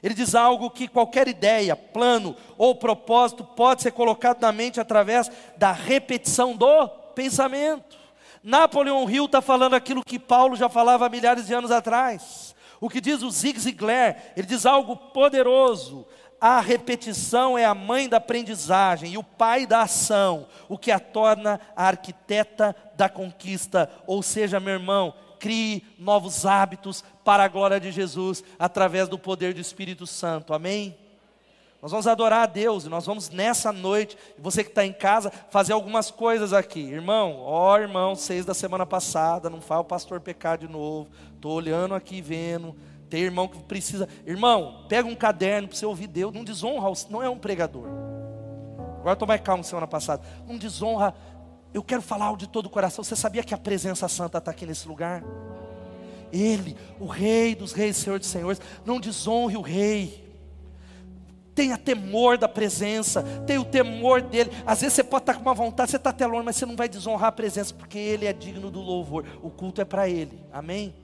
Ele diz algo que qualquer ideia, plano ou propósito pode ser colocado na mente através da repetição do pensamento. Napoleão Hill está falando aquilo que Paulo já falava há milhares de anos atrás. O que diz o Zig Ziglar, ele diz algo poderoso. A repetição é a mãe da aprendizagem e o pai da ação, o que a torna a arquiteta da conquista. Ou seja, meu irmão, crie novos hábitos para a glória de Jesus através do poder do Espírito Santo. Amém? Nós vamos adorar a Deus e nós vamos nessa noite, você que está em casa, fazer algumas coisas aqui. Irmão, ó irmão, seis da semana passada, não fala o pastor pecar de novo. Estou olhando aqui, vendo. Tem irmão que precisa. Irmão, pega um caderno para você ouvir Deus. Não desonra, não é um pregador. Agora estou mais calmo semana passada. Não desonra. Eu quero falar de todo o coração. Você sabia que a presença santa está aqui nesse lugar? Ele, o Rei dos Reis, Senhor dos Senhores. Não desonre o Rei tenha temor da presença, tenha o temor dele. Às vezes você pode estar com uma vontade, você está até longe, mas você não vai desonrar a presença, porque ele é digno do louvor. O culto é para ele, amém?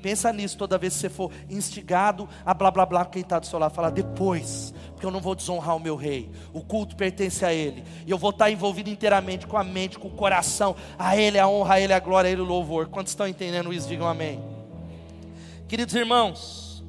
Pensa nisso toda vez que você for instigado a blá blá blá, quem está do seu lado, fala depois, porque eu não vou desonrar o meu rei, o culto pertence a ele, e eu vou estar envolvido inteiramente com a mente, com o coração, a ele a honra, a ele a glória, a ele o louvor. Quantos estão entendendo isso? Digam amém. Queridos irmãos,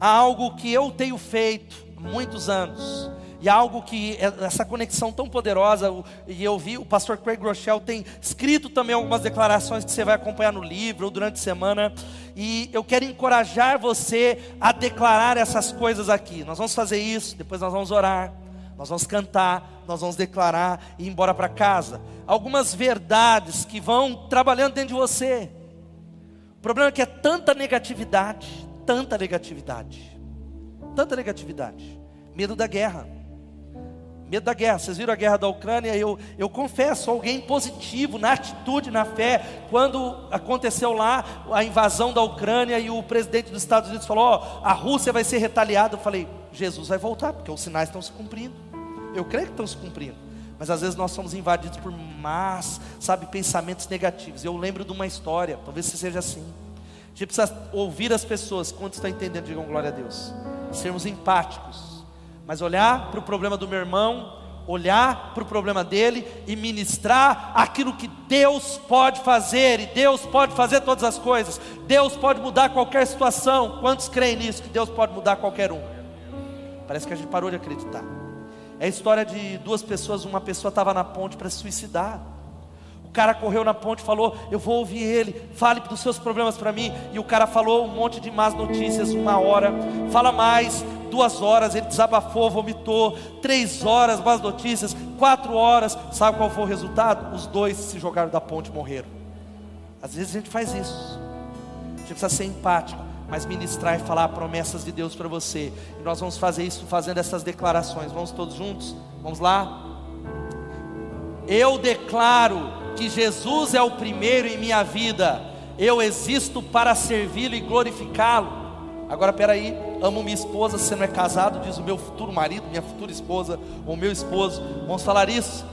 há algo que eu tenho feito, muitos anos. E algo que, é, essa conexão tão poderosa, e eu vi, o pastor Craig Rochelle tem escrito também algumas declarações que você vai acompanhar no livro ou durante a semana. E eu quero encorajar você a declarar essas coisas aqui. Nós vamos fazer isso, depois nós vamos orar, nós vamos cantar, nós vamos declarar e ir embora para casa. Algumas verdades que vão trabalhando dentro de você. O problema é que é tanta negatividade, tanta negatividade tanta negatividade. Medo da guerra. Medo da guerra. Vocês viram a guerra da Ucrânia? Eu, eu confesso, alguém positivo na atitude, na fé, quando aconteceu lá a invasão da Ucrânia e o presidente dos Estados Unidos falou: Ó, a Rússia vai ser retaliada. Eu falei: Jesus vai voltar, porque os sinais estão se cumprindo. Eu creio que estão se cumprindo. Mas às vezes nós somos invadidos por más, sabe, pensamentos negativos. Eu lembro de uma história, talvez seja assim. A gente precisa ouvir as pessoas. Quantos estão entendendo? Digam glória a Deus sermos empáticos, mas olhar para o problema do meu irmão, olhar para o problema dele e ministrar aquilo que Deus pode fazer, e Deus pode fazer todas as coisas, Deus pode mudar qualquer situação. Quantos creem nisso? Que Deus pode mudar qualquer um? Parece que a gente parou de acreditar. É a história de duas pessoas, uma pessoa estava na ponte para se suicidar. O cara correu na ponte e falou: Eu vou ouvir ele, fale dos seus problemas para mim. E o cara falou um monte de más notícias, uma hora, fala mais, duas horas, ele desabafou, vomitou, três horas, más notícias, quatro horas. Sabe qual foi o resultado? Os dois se jogaram da ponte e morreram. Às vezes a gente faz isso, a gente precisa ser empático, mas ministrar e falar promessas de Deus para você. E nós vamos fazer isso fazendo essas declarações. Vamos todos juntos? Vamos lá? Eu declaro que Jesus é o primeiro em minha vida, eu existo para servi-lo e glorificá-lo. Agora, peraí, amo minha esposa, você não é casado, diz o meu futuro marido, minha futura esposa, ou meu esposo, vamos falar isso?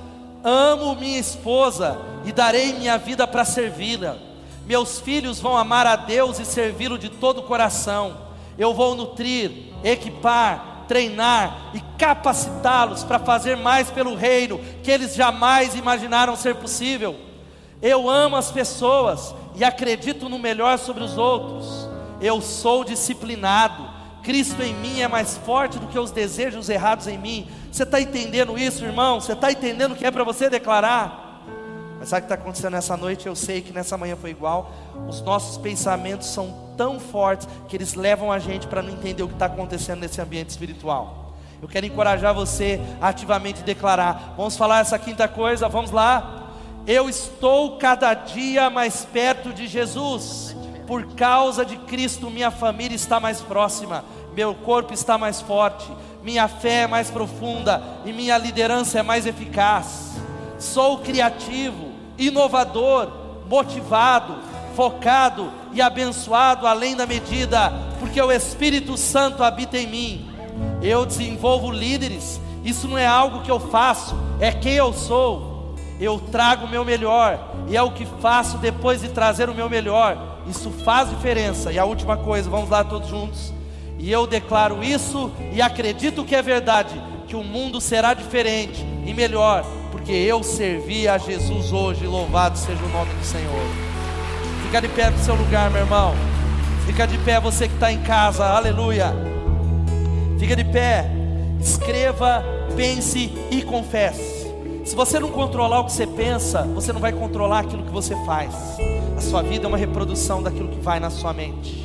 Amo minha esposa e darei minha vida para servi-la. Meus filhos vão amar a Deus e servi-lo de todo o coração. Eu vou nutrir, equipar, treinar e capacitá-los para fazer mais pelo reino que eles jamais imaginaram ser possível. Eu amo as pessoas e acredito no melhor sobre os outros. Eu sou disciplinado. Cristo em mim é mais forte do que os desejos errados em mim. Você está entendendo isso, irmão? Você está entendendo o que é para você declarar? Mas sabe o que está acontecendo nessa noite? Eu sei que nessa manhã foi igual. Os nossos pensamentos são tão fortes que eles levam a gente para não entender o que está acontecendo nesse ambiente espiritual. Eu quero encorajar você a ativamente declarar. Vamos falar essa quinta coisa, vamos lá. Eu estou cada dia mais perto de Jesus. Por causa de Cristo, minha família está mais próxima, meu corpo está mais forte, minha fé é mais profunda e minha liderança é mais eficaz. Sou criativo, inovador, motivado, focado e abençoado além da medida, porque o Espírito Santo habita em mim. Eu desenvolvo líderes, isso não é algo que eu faço, é quem eu sou eu trago o meu melhor, e é o que faço depois de trazer o meu melhor. Isso faz diferença. E a última coisa, vamos lá todos juntos. E eu declaro isso e acredito que é verdade, que o mundo será diferente e melhor, porque eu servi a Jesus hoje. Louvado seja o nome do Senhor. Fica de pé no seu lugar, meu irmão. Fica de pé você que está em casa. Aleluia. Fica de pé. Escreva, pense e confesse. Se você não controlar o que você pensa, você não vai controlar aquilo que você faz. A sua vida é uma reprodução daquilo que vai na sua mente.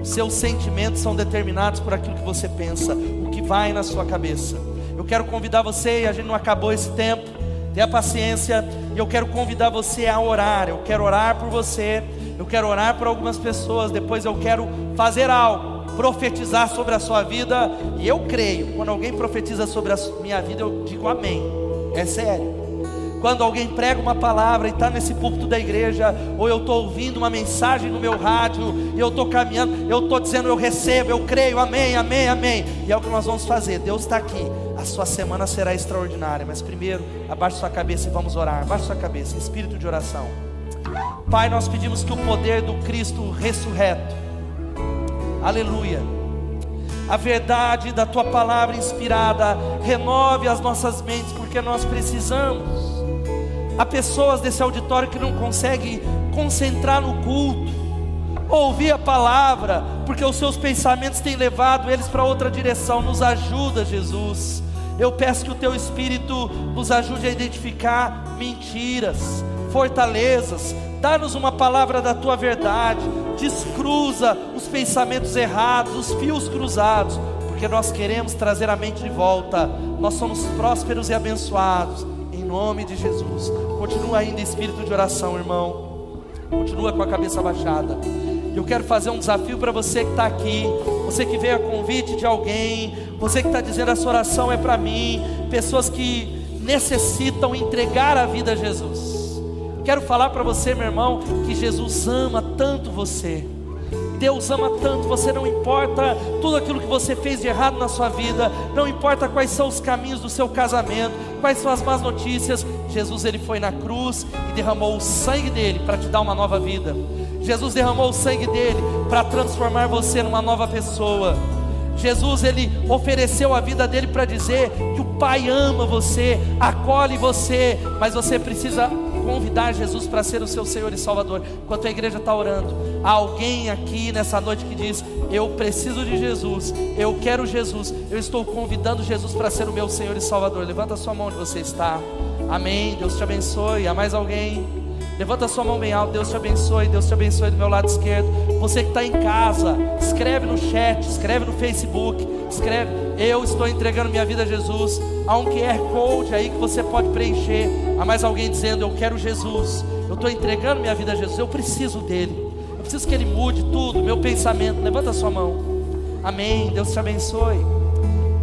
Os seus sentimentos são determinados por aquilo que você pensa, o que vai na sua cabeça. Eu quero convidar você, e a gente não acabou esse tempo, tenha paciência, e eu quero convidar você a orar. Eu quero orar por você, eu quero orar por algumas pessoas, depois eu quero fazer algo, profetizar sobre a sua vida, e eu creio, quando alguém profetiza sobre a minha vida, eu digo amém. É sério. Quando alguém prega uma palavra e está nesse púlpito da igreja, ou eu estou ouvindo uma mensagem no meu rádio, e eu estou caminhando, eu estou dizendo, eu recebo, eu creio, amém, amém, amém. E é o que nós vamos fazer. Deus está aqui. Sua semana será extraordinária. Mas primeiro, abaixe sua cabeça e vamos orar. Abaixe sua cabeça, espírito de oração. Pai, nós pedimos que o poder do Cristo ressurreto, aleluia a verdade da tua palavra inspirada renove as nossas mentes, porque nós precisamos. Há pessoas desse auditório que não conseguem concentrar no culto, ouvir a palavra, porque os seus pensamentos têm levado eles para outra direção. Nos ajuda, Jesus. Eu peço que o teu Espírito nos ajude a identificar mentiras, fortalezas, dá-nos uma palavra da tua verdade, descruza os pensamentos errados, os fios cruzados, porque nós queremos trazer a mente de volta. Nós somos prósperos e abençoados, em nome de Jesus. Continua ainda espírito de oração, irmão. Continua com a cabeça baixada. Eu quero fazer um desafio para você que está aqui, você que veio a convite de alguém, você que está dizendo essa oração é para mim, pessoas que necessitam entregar a vida a Jesus. Quero falar para você, meu irmão, que Jesus ama tanto você. Deus ama tanto, você não importa tudo aquilo que você fez de errado na sua vida, não importa quais são os caminhos do seu casamento, quais são as más notícias. Jesus ele foi na cruz e derramou o sangue dele para te dar uma nova vida. Jesus derramou o sangue dele para transformar você numa nova pessoa. Jesus ele ofereceu a vida dele para dizer que o Pai ama você, acolhe você, mas você precisa convidar Jesus para ser o seu Senhor e Salvador. Enquanto a igreja está orando, há alguém aqui nessa noite que diz: Eu preciso de Jesus, eu quero Jesus, eu estou convidando Jesus para ser o meu Senhor e Salvador. Levanta a sua mão onde você está. Amém. Deus te abençoe. Há mais alguém? Levanta sua mão bem alta, Deus te abençoe, Deus te abençoe do meu lado esquerdo. Você que está em casa, escreve no chat, escreve no Facebook, escreve, eu estou entregando minha vida a Jesus. Há um QR Code aí que você pode preencher. Há mais alguém dizendo, eu quero Jesus, eu estou entregando minha vida a Jesus, eu preciso dele. Eu preciso que ele mude tudo, meu pensamento. Levanta sua mão. Amém. Deus te abençoe.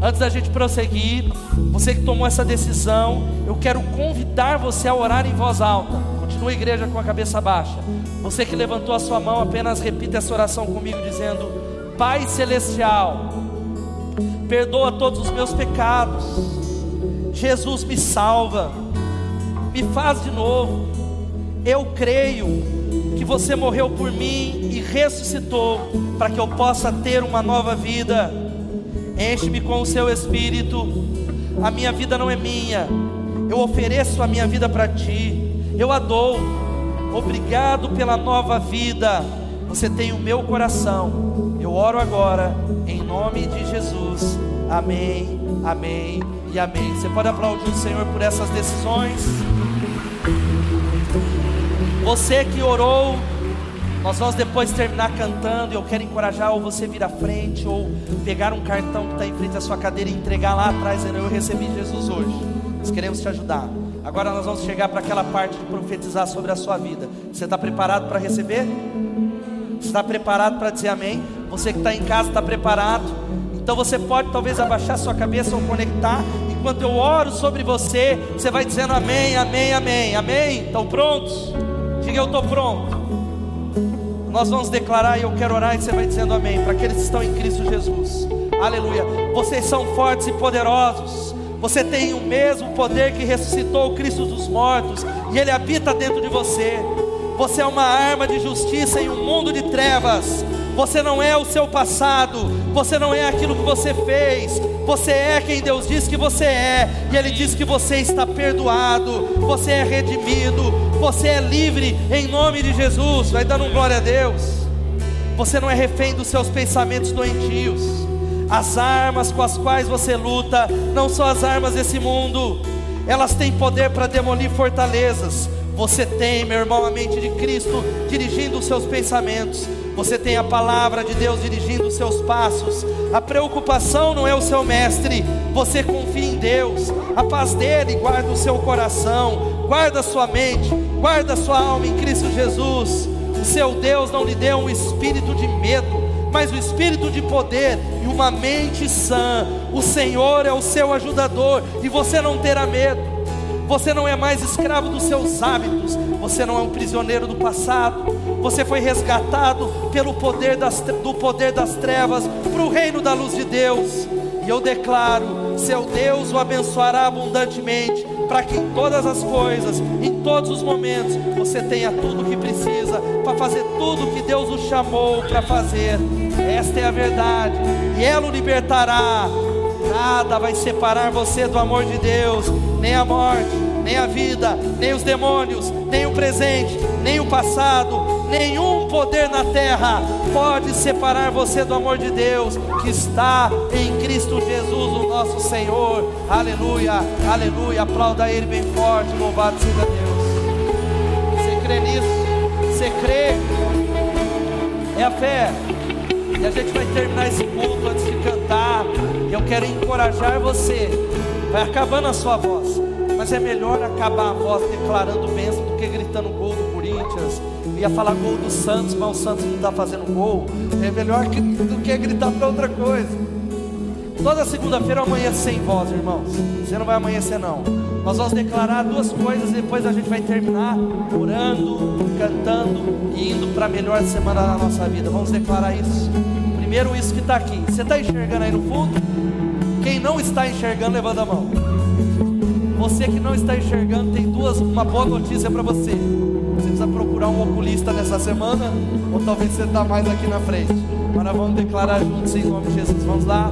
Antes da gente prosseguir, você que tomou essa decisão, eu quero convidar você a orar em voz alta. Continua a igreja com a cabeça baixa. Você que levantou a sua mão, apenas repita essa oração comigo, dizendo: Pai Celestial, perdoa todos os meus pecados. Jesus me salva, me faz de novo. Eu creio que você morreu por mim e ressuscitou para que eu possa ter uma nova vida. Enche-me com o seu espírito. A minha vida não é minha. Eu ofereço a minha vida para ti. Eu a dou. Obrigado pela nova vida. Você tem o meu coração. Eu oro agora em nome de Jesus. Amém. Amém e amém. Você pode aplaudir o Senhor por essas decisões. Você que orou, nós vamos depois terminar cantando. Eu quero encorajar ou você vir à frente ou pegar um cartão que está em frente à sua cadeira e entregar lá atrás. Dizendo, eu recebi Jesus hoje. Nós queremos te ajudar. Agora nós vamos chegar para aquela parte de profetizar sobre a sua vida. Você está preparado para receber? Você está preparado para dizer amém? Você que está em casa está preparado? Então você pode talvez abaixar sua cabeça ou conectar. Enquanto eu oro sobre você, você vai dizendo amém, amém, amém, amém. Estão prontos? Diga eu estou pronto. Nós vamos declarar e eu quero orar e você vai dizendo amém. Para aqueles que estão em Cristo Jesus. Aleluia. Vocês são fortes e poderosos. Você tem o mesmo poder que ressuscitou o Cristo dos mortos. E Ele habita dentro de você. Você é uma arma de justiça em um mundo de trevas. Você não é o seu passado, você não é aquilo que você fez, você é quem Deus diz que você é, e Ele diz que você está perdoado, você é redimido, você é livre em nome de Jesus. Vai dando um glória a Deus. Você não é refém dos seus pensamentos doentios. As armas com as quais você luta não são as armas desse mundo, elas têm poder para demolir fortalezas. Você tem, meu irmão, a mente de Cristo dirigindo os seus pensamentos. Você tem a palavra de Deus dirigindo os seus passos. A preocupação não é o seu mestre. Você confia em Deus. A paz dele guarda o seu coração, guarda a sua mente, guarda a sua alma em Cristo Jesus. O seu Deus não lhe deu um espírito de medo, mas o espírito de poder e uma mente sã. O Senhor é o seu ajudador e você não terá medo. Você não é mais escravo dos seus hábitos, você não é um prisioneiro do passado, você foi resgatado pelo poder das, do poder das trevas para o reino da luz de Deus. E eu declaro: seu Deus o abençoará abundantemente, para que em todas as coisas, em todos os momentos, você tenha tudo o que precisa para fazer tudo o que Deus o chamou para fazer. Esta é a verdade, e ela o libertará. Nada vai separar você do amor de Deus, nem a morte, nem a vida, nem os demônios, nem o presente, nem o passado, nenhum poder na terra pode separar você do amor de Deus que está em Cristo Jesus, o nosso Senhor. Aleluia, aleluia. Aplauda Ele bem forte. Louvado seja Deus. Você crê nisso? Você crê? É a fé. E a gente vai terminar esse culto antes de cantar. Eu quero encorajar você. Vai acabando a sua voz. Mas é melhor acabar a voz declarando bênção do que gritando gol do Corinthians. Eu ia falar gol do Santos, mas o Santos não está fazendo gol. É melhor que, do que gritar para outra coisa. Toda segunda-feira eu amanheço sem voz, irmãos. Você não vai amanhecer, não. Nós vamos declarar duas coisas e depois a gente vai terminar orando, cantando e indo para a melhor semana da nossa vida. Vamos declarar isso. Primeiro, isso que está aqui. Você está enxergando aí no fundo? Quem não está enxergando, levanta a mão. Você que não está enxergando, tem duas, uma boa notícia para você. Você precisa procurar um oculista nessa semana, ou talvez você está mais aqui na frente. Agora vamos declarar juntos em nome de Jesus. Vamos lá.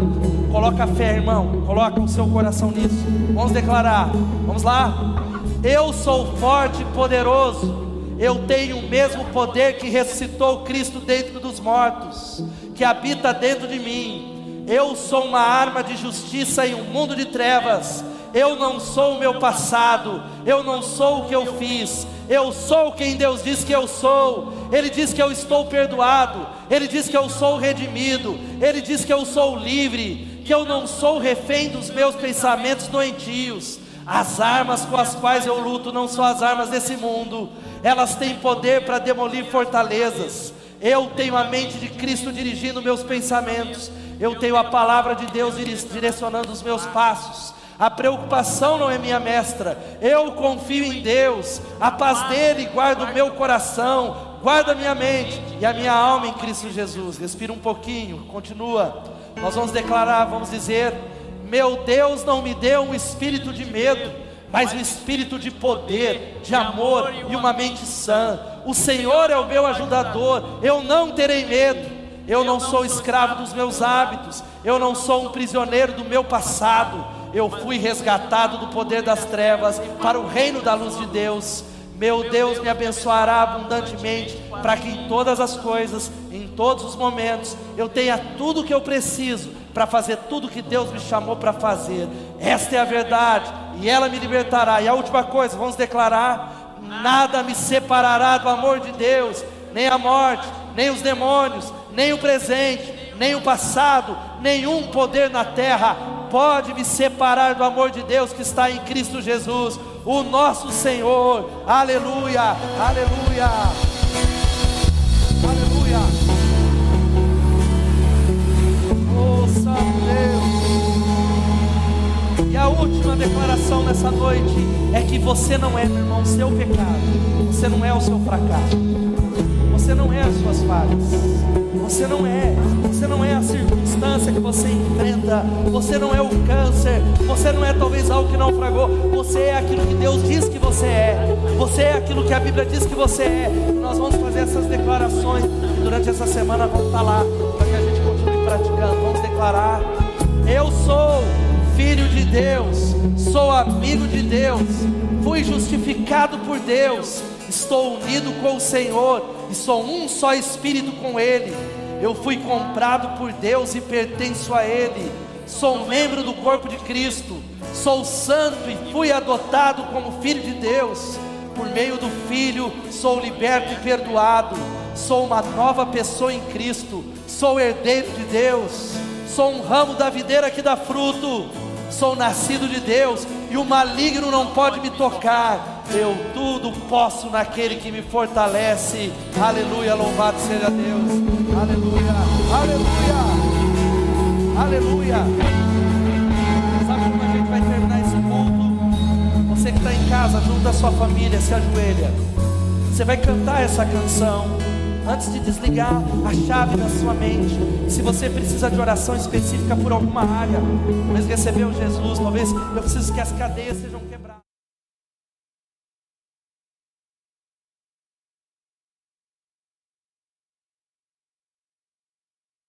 Coloca a fé, irmão. Coloca o seu coração nisso. Vamos declarar. Vamos lá. Eu sou forte e poderoso. Eu tenho o mesmo poder que ressuscitou Cristo dentro dos mortos, que habita dentro de mim. Eu sou uma arma de justiça em um mundo de trevas. Eu não sou o meu passado, eu não sou o que eu fiz, eu sou quem Deus diz que eu sou. Ele diz que eu estou perdoado, Ele diz que eu sou redimido, Ele diz que eu sou livre, que eu não sou refém dos meus pensamentos doentios. As armas com as quais eu luto não são as armas desse mundo, elas têm poder para demolir fortalezas. Eu tenho a mente de Cristo dirigindo meus pensamentos, eu tenho a palavra de Deus direcionando os meus passos. A preocupação não é minha mestra, eu confio em Deus, a paz dele guarda o meu coração, guarda a minha mente e a minha alma em Cristo Jesus. Respira um pouquinho, continua. Nós vamos declarar, vamos dizer: Meu Deus não me deu um espírito de medo, mas um espírito de poder, de amor e uma mente sã. O Senhor é o meu ajudador, eu não terei medo. Eu não sou escravo dos meus hábitos. Eu não sou um prisioneiro do meu passado. Eu fui resgatado do poder das trevas para o reino da luz de Deus. Meu Deus me abençoará abundantemente, para que em todas as coisas, em todos os momentos, eu tenha tudo o que eu preciso para fazer tudo o que Deus me chamou para fazer. Esta é a verdade, e ela me libertará. E a última coisa, vamos declarar: nada me separará do amor de Deus, nem a morte, nem os demônios, nem o presente, nem o passado, nenhum poder na terra pode me separar do amor de Deus que está em Cristo Jesus, o nosso Senhor. Aleluia, aleluia. E a última declaração nessa noite é que você não é, meu irmão, o seu pecado, você não é o seu fracasso, você não é as suas falhas. Você não é, você não é a circunstância que você enfrenta, você não é o câncer, você não é talvez algo que não fragou, você é aquilo que Deus diz que você é, você é aquilo que a Bíblia diz que você é. Nós vamos fazer essas declarações e durante essa semana vamos estar lá para que a gente continue praticando. Vamos declarar: Eu sou filho de Deus, sou amigo de Deus, fui justificado por Deus, estou unido com o Senhor e sou um só espírito com Ele. Eu fui comprado por Deus e pertenço a Ele. Sou membro do corpo de Cristo. Sou santo e fui adotado como filho de Deus. Por meio do Filho, sou liberto e perdoado. Sou uma nova pessoa em Cristo. Sou herdeiro de Deus. Sou um ramo da videira que dá fruto. Sou nascido de Deus e o maligno não pode me tocar. Eu tudo posso naquele que me fortalece. Aleluia, louvado seja Deus. Aleluia, aleluia, aleluia. Sabe como a gente vai terminar esse culto? Você que está em casa, junto à sua família, se ajoelha. Você vai cantar essa canção antes de desligar a chave da sua mente. Se você precisa de oração específica por alguma área, talvez recebeu Jesus, talvez eu preciso que as cadeias sejam quebradas.